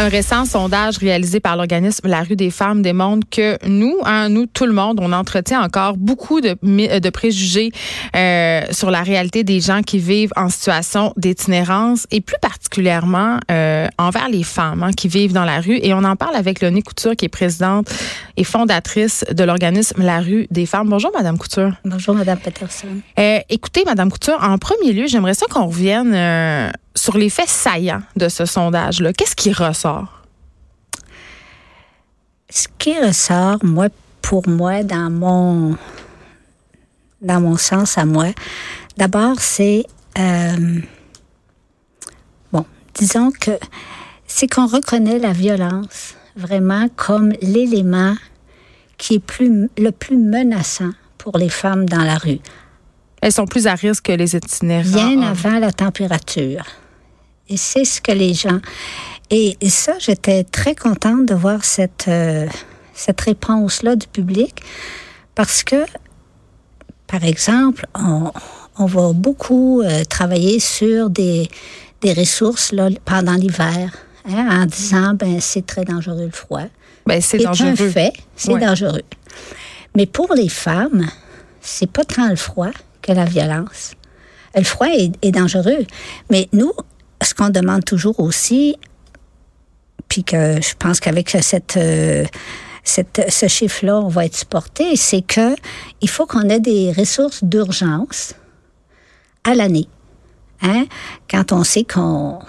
Un récent sondage réalisé par l'organisme La Rue des Femmes démontre que nous, hein, nous, tout le monde, on entretient encore beaucoup de, de préjugés euh, sur la réalité des gens qui vivent en situation d'itinérance et plus particulièrement euh, envers les femmes hein, qui vivent dans la rue. Et on en parle avec Léonie Couture, qui est présidente et fondatrice de l'organisme La Rue des Femmes. Bonjour, Madame Couture. Bonjour, Madame Peterson. Euh, écoutez, Madame Couture, en premier lieu, j'aimerais ça qu'on revienne euh, sur les faits saillants de ce sondage-là. Qu'est-ce qui ressort? Ce qui ressort, moi, pour moi, dans mon, dans mon sens à moi, d'abord, c'est, euh, bon, disons que c'est qu'on reconnaît la violence vraiment comme l'élément qui est plus, le plus menaçant pour les femmes dans la rue. Elles sont plus à risque que les itinérants. Bien avant la température. Et c'est ce que les gens... Et, ça, j'étais très contente de voir cette, euh, cette réponse-là du public parce que, par exemple, on, on va beaucoup euh, travailler sur des, des ressources là, pendant l'hiver hein, en disant ben c'est très dangereux le froid. Ben, c'est dangereux. un fait, c'est dangereux. Mais pour les femmes, c'est pas tant le froid que la violence. Le froid est, dangereux, mais nous, ce qu'on demande toujours aussi, puis que je pense qu'avec cette, euh, cette, ce chiffre-là, on va être supporté, c'est que il faut qu'on ait des ressources d'urgence à l'année. Hein? Quand on sait qu'on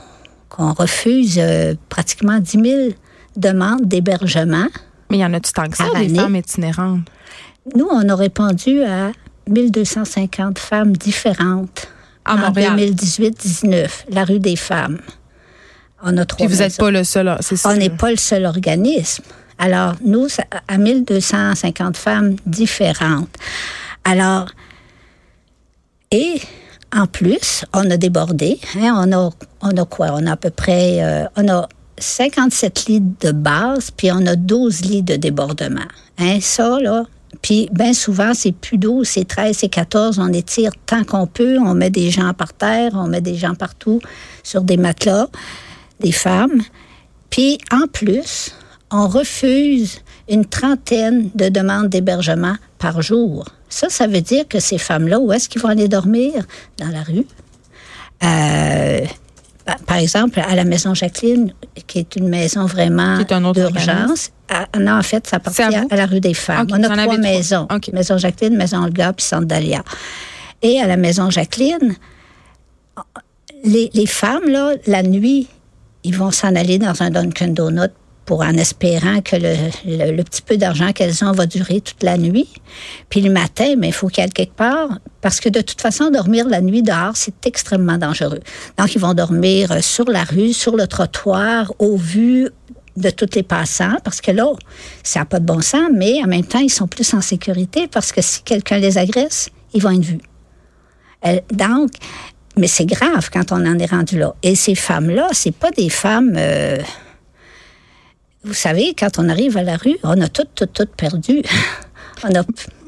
qu'on refuse euh, pratiquement 10 000 demandes d'hébergement. Mais il y en a-tu tant que ça, des femmes itinérantes? Nous, on a répondu à 1250 femmes différentes en, 2018-19, la rue des femmes. On a trois Puis vous n'êtes pas le seul, c'est ça? On n'est pas le seul organisme. Alors, nous, à 1250 femmes différentes. Alors, et en plus, on a débordé. Hein, on, a, on a quoi? On a à peu près... Euh, on a 57 lits de base, puis on a 12 lits de débordement. Hein, ça, là, puis bien souvent, c'est plus 12, c'est 13, c'est 14. On étire tant qu'on peut. On met des gens par terre, on met des gens partout sur des matelas, des femmes. Puis en plus, on refuse une trentaine de demandes d'hébergement par jour. Ça, ça veut dire que ces femmes-là, où est-ce qu'ils vont aller dormir? Dans la rue. Euh, par exemple, à la maison Jacqueline, qui est une maison vraiment d'urgence. Ah, non, en fait, ça appartient à, la rue des Femmes. On a trois maisons. Maison Jacqueline, Maison Olga, puis Centre Dalia. Et à la maison Jacqueline, les, les femmes, là, la nuit, ils vont s'en aller dans un Dunkin' Donut pour en espérant que le, petit peu d'argent qu'elles ont va durer toute la nuit. Puis le matin, mais il faut qu'elles quelque part, parce que de toute façon, dormir la nuit dehors, c'est extrêmement dangereux. Donc, ils vont dormir euh, sur la rue, sur le trottoir, au vu de tous les passants, parce que là, ça n'a pas de bon sens, mais en même temps, ils sont plus en sécurité, parce que si quelqu'un les agresse, ils vont être vus. Euh, donc, mais c'est grave quand on en est rendu là. Et ces femmes-là, c'est pas des femmes... Euh, vous savez, quand on arrive à la rue, on a tout, tout, tout perdu.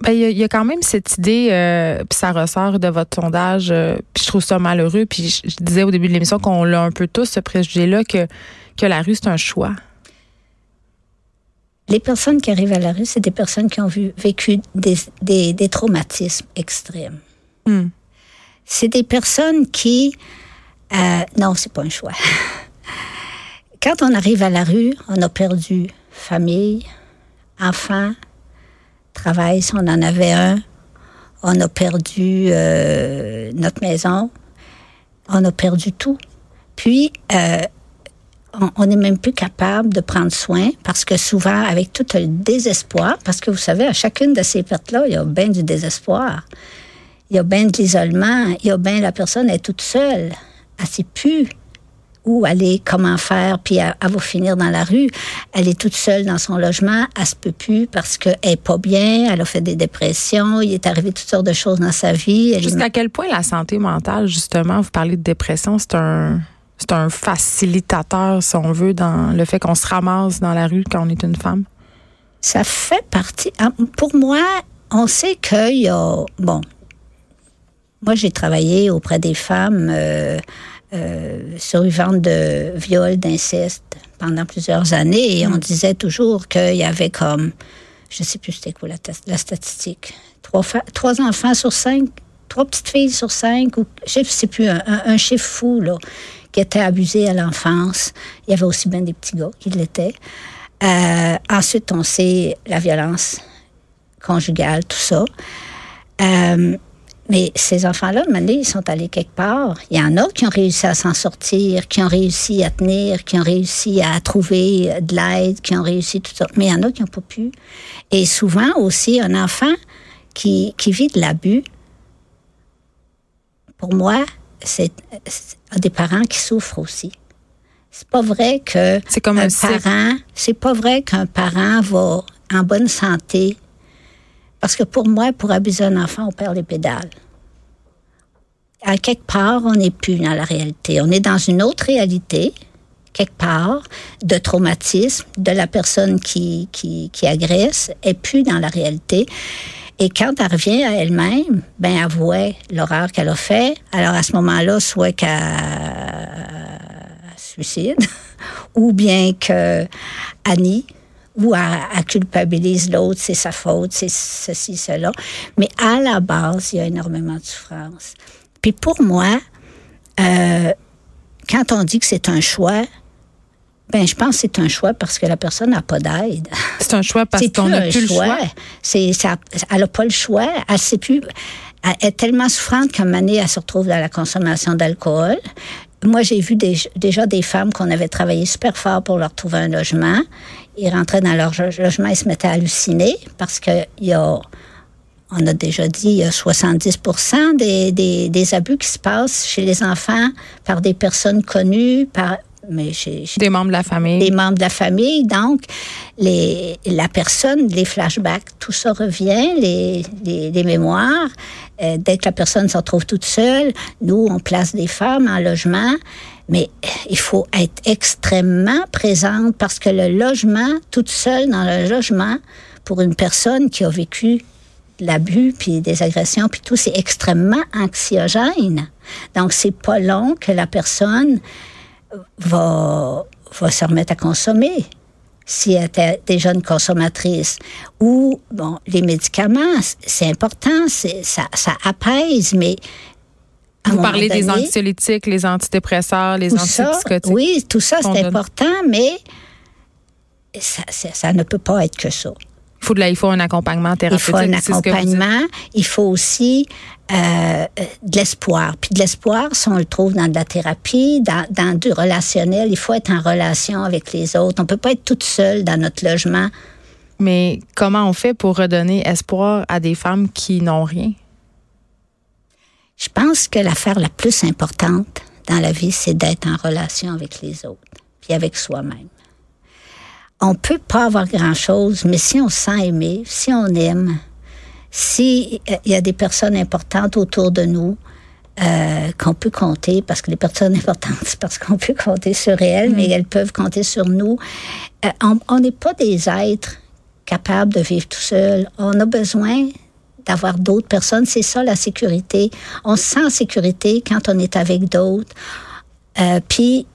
Ben, il y, a quand même cette idée, euh, puis ça ressort de votre sondage, euh, puis je trouve ça malheureux. Puis je, disais au début de l'émission qu'on l'a un peu tous, ce préjugé-là, que, que la rue, c'est un choix. Les personnes qui arrivent à la rue, c'est des personnes qui ont vu, vécu des, des, traumatismes extrêmes. Hmm. C'est des personnes qui... Euh, non, c'est pas un choix. Quand on arrive à la rue, on a perdu famille, enfants, travail si on en avait un. On a perdu euh, notre maison. On a perdu tout. Puis, euh, on n'est même plus capable de prendre soin parce que souvent, avec tout le désespoir, parce que vous savez, à chacune de ces pertes-là, il y a bien du désespoir. Il y a bien de l'isolement. Il y a bien la personne est toute seule. Elle ne sait plus où aller, comment faire, puis elle, va finir dans la rue. Elle est toute seule dans son logement, elle se peut plus parce qu'elle est pas bien, elle a fait des dépressions, il est arrivé toutes sortes de choses dans sa vie. Jusqu'à quel point la santé mentale, justement, vous parlez de dépression, c'est un c'est un facilitateur, si on veut, dans le fait qu'on se ramasse dans la rue quand on est une femme? Ça fait partie. Ah, pour moi, on sait qu'il y a. Bon, moi, j'ai travaillé auprès des femmes. Euh, survivante de viol, d'inceste pendant plusieurs années et on mm. disait toujours qu'il y avait comme, je ne sais plus c'était quoi la, statistique, trois, trois enfants sur cinq, trois petites filles sur cinq, ou je ne sais plus, un, chiffre fou, là, qui étaient abusés à l'enfance. Il y avait aussi bien des petits gars qui l'étaient. Euh, ensuite, on sait la violence conjugale, tout ça. Euh, mais ces enfants-là, maintenant, ils sont allés quelque part. Il y en a qui ont réussi à s'en sortir, qui ont réussi à tenir, qui ont réussi à trouver de l'aide, qui ont réussi tout ça. Mais il y en a qui n'ont pas pu. Et souvent aussi, un enfant qui, qui vit de l'abus, pour moi, c'est des parents qui souffrent aussi. C'est pas vrai que c'est comme un, parent, c'est pas vrai qu'un parent va en bonne santé parce que pour moi, pour abuser un enfant, on perd les pédales. À quelque part, on n'est plus dans la réalité. On est dans une autre réalité, quelque part, de traumatisme, de la personne qui, qui, qui agresse, et plus dans la réalité. Et quand elle revient à elle-même, ben, elle voit l'horreur qu'elle a fait. Alors, à ce moment-là, soit qu'elle suicide, ou bien que Annie, ou elle, culpabilise l'autre, c'est sa faute, c'est ceci, cela. Mais à la base, il y a énormément de souffrance. Puis pour moi, euh, quand on dit que c'est un choix, ben je pense que c'est un choix parce que la personne n'a pas d'aide. C'est un choix parce qu'on n'a plus le choix. C'est, elle n'a pas le choix. Elle sait plus. Elle est tellement souffrante qu'à donné, elle se retrouve dans la consommation d'alcool. Moi, j'ai vu déjà des femmes qu'on avait travaillé super fort pour leur trouver un logement. Ils rentraient dans leur logement et se mettaient à halluciner parce qu'il y a, on a déjà dit, il y a 70 des, des, des, abus qui se passent chez les enfants par des personnes connues, par, mais chez, des membres de la famille. Des membres de la famille. Donc, les, la personne, les flashbacks, tout ça revient, les, les, les mémoires. Euh, dès que la personne se retrouve toute seule, nous, on place des femmes en logement. Mais il faut être extrêmement présente parce que le logement, toute seule dans le logement, pour une personne qui a vécu l'abus, puis des agressions, puis tout, c'est extrêmement anxiogène. Donc, c'est pas long que la personne va, va se remettre à consommer si elle était déjà une consommatrice. Ou, bon, les médicaments, c'est important, ça, ça apaise, mais vous parlez des anxiolytiques, les antidépresseurs, les antipsychotiques. oui, tout ça, c'est important, mais ça, ça, ne peut pas être que ça. Il faut, de il faut un accompagnement thérapeutique. Il faut un accompagnement. Il faut aussi euh, de l'espoir. Puis de l'espoir, si on le trouve dans de la thérapie, dans, dans, du relationnel, il faut être en relation avec les autres. On peut pas être toute seule dans notre logement. Mais comment on fait pour redonner espoir à des femmes qui n'ont rien? Je pense que l'affaire la plus importante dans la vie, c'est d'être en relation avec les autres, puis avec soi-même. On peut pas avoir grand-chose, mais si on se sent aimé, si on aime, s'il y a des personnes importantes autour de nous, euh, qu'on peut compter, parce que les personnes importantes, c'est parce qu'on peut compter sur elles, mais mm. elles peuvent compter sur nous. Euh, on n'est pas des êtres capables de vivre tout seuls. On a besoin d'avoir d'autres personnes. C'est ça la sécurité. On se sent en sécurité quand on est avec d'autres. Euh, puis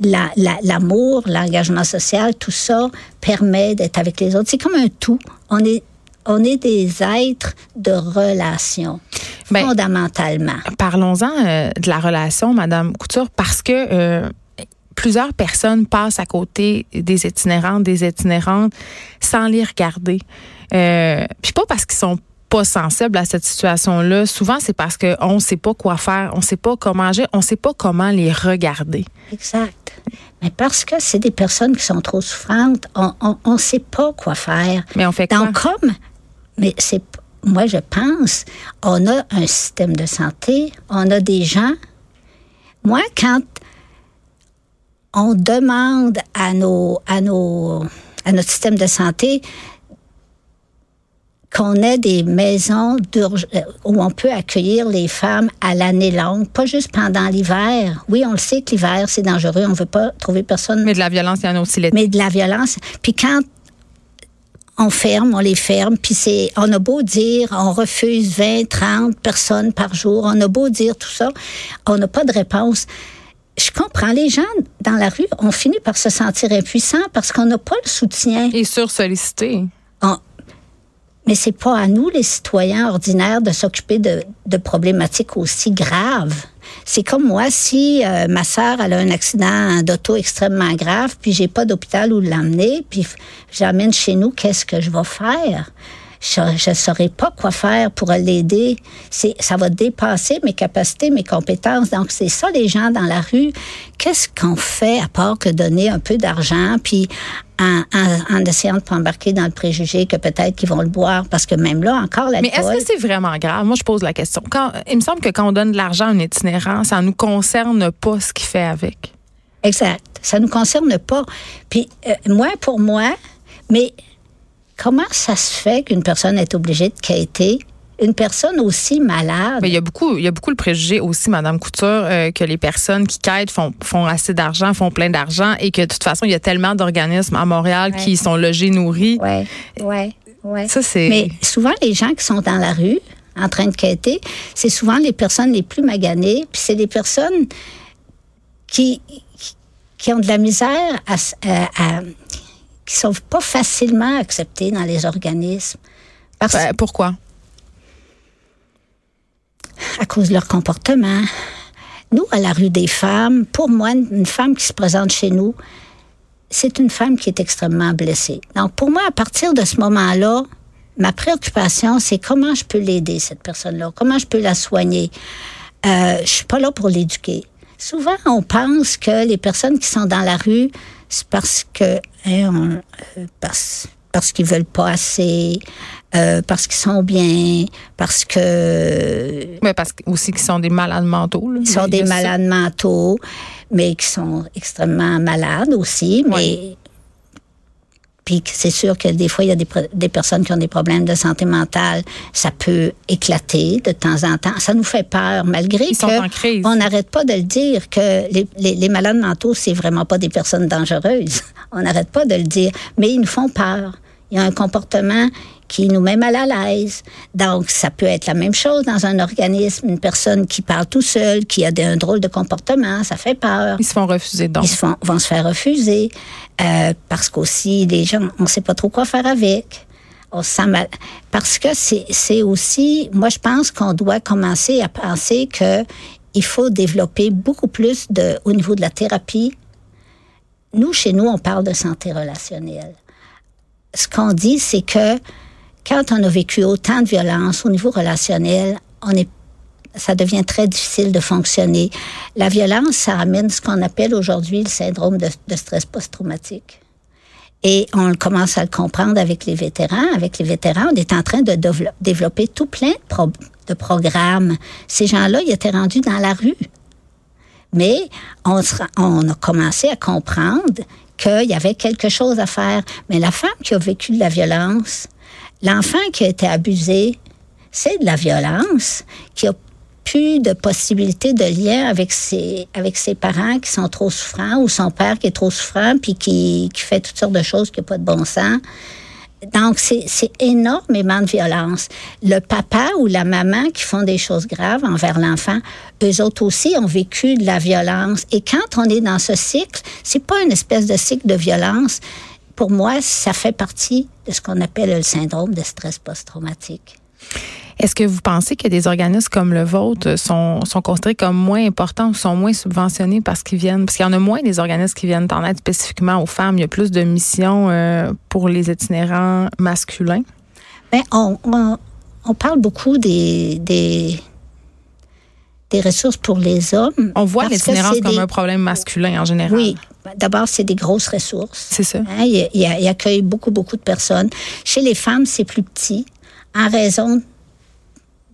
l'amour, l'engagement social, tout ça permet d'être avec les autres. C'est comme un tout. On est on est des êtres de relation, ben, fondamentalement. Parlons-en euh, de la relation, Madame Couture, parce que euh, plusieurs personnes passent à côté des itinérantes, des itinérantes, sans les regarder. Euh, puis pas parce qu'ils sont pas sensibles à cette situation-là. Souvent, c'est parce qu'on ne sait pas quoi faire, on ne sait pas comment agir, on ne sait pas comment les regarder. Exact. Mais parce que c'est des personnes qui sont trop souffrantes, on ne sait pas quoi faire. Mais on fait quoi? Donc, comme, mais c'est, moi, je pense, on a un système de santé, on a des gens. Moi, quand on demande à nos, à nos, à notre système de santé qu'on ait des maisons euh, où on peut accueillir les femmes à l'année longue, pas juste pendant l'hiver. Oui, on le sait que l'hiver, c'est dangereux, on veut pas trouver personne. Mais de la violence, il y en a aussi l'été. Mais de la violence. Puis quand on ferme, on les ferme, puis c'est, on a beau dire, on refuse 20, 30 personnes par jour, on a beau dire tout ça, on n'a pas de réponse. Je comprends, les gens dans la rue ont fini par se sentir impuissants parce qu'on n'a pas le soutien. Et sursollicités. Mais c'est pas à nous, les citoyens ordinaires, de s'occuper de, de, problématiques aussi graves. C'est comme moi, si euh, ma sœur a un accident d'auto extrêmement grave, puis j'ai pas d'hôpital où l'emmener, puis j'amène chez nous, qu'est-ce que je vais faire? Je ne saurais pas quoi faire pour l'aider. Ça va dépasser mes capacités, mes compétences. Donc, c'est ça, les gens dans la rue. Qu'est-ce qu'on fait à part que donner un peu d'argent, puis en, en, en, essayant de pas embarquer dans le préjugé que peut-être qu'ils vont le boire, parce que même là, encore la Mais est-ce que c'est vraiment grave? Moi, je pose la question. Quand, il me semble que quand on donne de l'argent à un itinérant, ça ne nous concerne pas ce qu'il fait avec. Exact. Ça ne nous concerne pas. Puis, euh, moi, pour moi, mais comment ça se fait qu'une personne est obligée de quitter une personne aussi malade? Mais il y a beaucoup, il y a beaucoup le préjugé aussi, Madame Couture, euh, que les personnes qui quittent font, font assez d'argent, font plein d'argent, et que de toute façon, il y a tellement d'organismes à Montréal qui sont logés, nourris. Oui, oui, oui. Ça c'est. Mais souvent, les gens qui sont dans la rue, en train de quitter, c'est souvent les personnes les plus maganées, puis c'est des personnes qui, qui ont de la misère à, à qui sont pas facilement acceptés dans les organismes. Parce, ben, pourquoi? À cause de leur comportement. Nous, à la rue des femmes, pour moi, une femme qui se présente chez nous, c'est une femme qui est extrêmement blessée. Donc, pour moi, à partir de ce moment-là, ma préoccupation, c'est comment je peux l'aider, cette personne-là, comment je peux la soigner? Euh, je suis pas là pour l'éduquer. Souvent, on pense que les personnes qui sont dans la rue, c'est parce que hein, euh, parce, parce qu'ils veulent pas assez, euh, parce qu'ils sont bien, parce que. Mais parce aussi qu'ils sont des malades mentaux. Ils sont des malades mentaux, mais qui sont extrêmement malades aussi. Mais puis c'est sûr que des fois, il y a des, des, personnes qui ont des problèmes de santé mentale. Ça peut éclater de temps en temps. Ça nous fait peur, malgré Ils que on n'arrête pas de le dire que les, les, les malades mentaux, c'est vraiment pas des personnes dangereuses. On n'arrête pas de le dire, mais ils nous font peur. Il y a un comportement qui nous met mal à l'aise. Donc, ça peut être la même chose dans un organisme, une personne qui parle tout seul, qui a un drôle de comportement, ça fait peur. Ils se font refuser donc. Ils se font, vont se faire refuser euh, parce qu'aussi les gens, on ne sait pas trop quoi faire avec. On se sent mal. Parce que c'est aussi, moi je pense qu'on doit commencer à penser que il faut développer beaucoup plus de, au niveau de la thérapie. Nous, chez nous, on parle de santé relationnelle. Ce qu'on dit, c'est que quand on a vécu autant de violence au niveau relationnel, on est ça devient très difficile de fonctionner. La violence, ça amène ce qu'on appelle aujourd'hui le syndrome de, stress post-traumatique. Et on commence à le comprendre avec les vétérans. Avec les vétérans, on est en train de développer tout plein de, de programmes. Ces gens-là, ils étaient rendus dans la rue. Mais on a commencé à comprendre qu'il y avait quelque chose à faire. Mais la femme qui a vécu de la violence, L'enfant qui a été abusé, c'est de la violence, qui a plus de possibilités de lien avec ses, avec ses parents qui sont trop souffrants ou son père qui est trop souffrant puis qui, qui fait toutes sortes de choses qui n'ont pas de bon sens. Donc, c'est énormément de violence. Le papa ou la maman qui font des choses graves envers l'enfant, eux autres aussi ont vécu de la violence. Et quand on est dans ce cycle, c'est pas une espèce de cycle de violence, pour moi, ça fait partie de ce qu'on appelle le syndrome de stress post-traumatique. Est-ce que vous pensez que des organismes comme le vôtre sont, sont considérés comme moins importants ou sont moins subventionnés parce qu'ils viennent, parce qu'il y en a moins des organismes qui viennent en aide spécifiquement aux femmes. Il y a plus de missions euh, pour les itinérants masculins. Bien, on, on, on parle beaucoup des, des, des ressources pour les hommes. On voit l'itinérance comme un problème masculin en général. Oui. D'abord, c'est des grosses ressources. C'est ça. Hein, il, il, accueille beaucoup, beaucoup de personnes. Chez les femmes, c'est plus petit en raison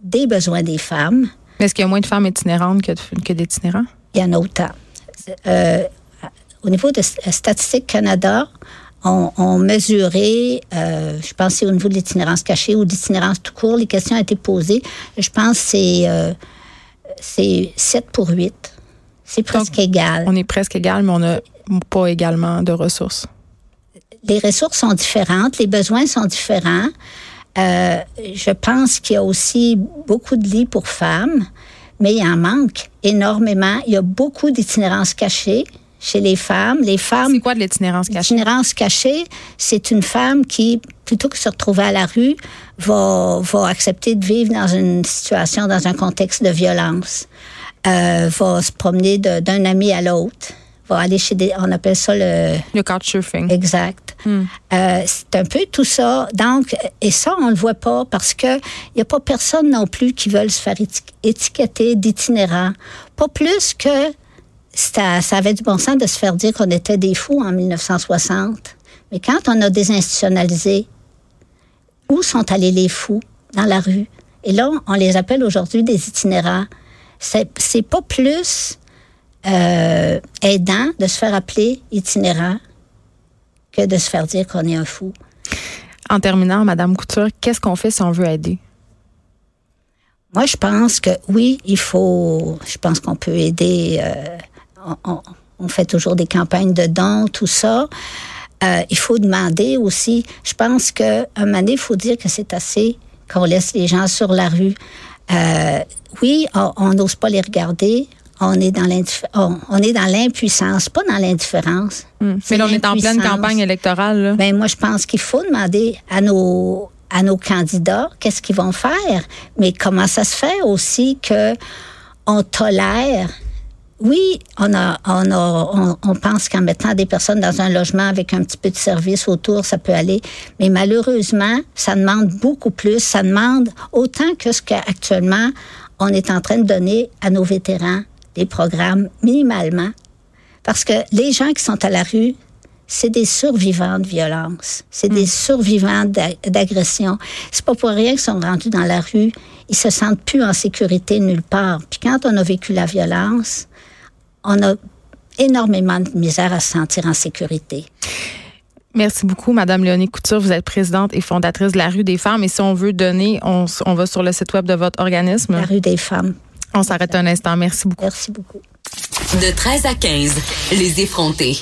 des besoins des femmes. Mais est-ce qu'il y a moins de femmes itinérantes que, que d'itinérants? Il y en a autant. Euh, au niveau de Statistique Canada, on, on mesurait, euh, je pense c'est au niveau de l'itinérance cachée ou d'itinérance tout court, les questions ont été posées. Je pense que c'est... Euh, c'est 7 pour 8. C'est presque égal. On est presque égal, mais on n'a pas également de ressources. les ressources sont différentes, les besoins sont différents. Euh, je pense qu'il y a aussi beaucoup de lits pour femmes, mais il en manque énormément. Il y a beaucoup d'itinérance cachée chez les femmes. Les femmes. C'est quoi de l'itinérance cachée? L'itinérance cachée, c'est une femme qui, plutôt que de se retrouver à la rue, va, va accepter de vivre dans une situation, dans un contexte de violence. Euh, va se promener d'un ami à l'autre va aller chez des. On appelle ça le. Le couchsurfing. Exact. Hmm. Euh, c'est un peu tout ça. Donc, et ça, on le voit pas parce que il y a pas personne non plus qui veut se faire étiqueter d'itinérant. Pas plus que ça, ça avait du bon sens de se faire dire qu'on était des fous en 1960. Mais quand on a désinstitutionnalisé, où sont allés les fous? Dans la rue? Et là, on les appelle aujourd'hui des itinérants. C'est pas plus euh, aidant de se faire appeler itinérant que de se faire dire qu'on est un fou. En terminant, Madame Couture, qu'est-ce qu'on fait si on veut aider? Moi, je pense que oui, il faut. Je pense qu'on peut aider. Euh, on, fait toujours des campagnes de dons, tout ça. Euh, il faut demander aussi. Je pense qu'à un moment donné, il faut dire que c'est assez qu'on laisse les gens sur la rue. Euh, oui, on n'ose pas les regarder on est dans on, est dans l'impuissance, pas dans l'indifférence. Hmm. Mais là, on est en pleine campagne électorale. Ben moi, je pense qu'il faut demander à nos à nos candidats qu'est-ce qu'ils vont faire, mais comment ça se fait aussi que on tolère. Oui, on a, on a, on, pense qu'en mettant des personnes dans un logement avec un petit peu de service autour, ça peut aller. Mais malheureusement, ça demande beaucoup plus. Ça demande autant que ce qu'actuellement on est en train de donner à nos vétérans des programmes minimalement, parce que les gens qui sont à la rue, c'est des survivants de violence, c'est des hmm. survivants d'agression. C'est pas pour rien qu'ils sont rendus dans la rue, ils se sentent plus en sécurité nulle part. Puis quand on a vécu la violence, on a énormément de misère à se sentir en sécurité. Merci beaucoup, Madame Léonie Couture. Vous êtes présidente et fondatrice de la Rue des Femmes. Et si on veut donner, on, on va sur le site web de votre organisme. La Rue des Femmes. On s'arrête un instant. Merci beaucoup. Merci beaucoup. De 13 à 15, les effrontés.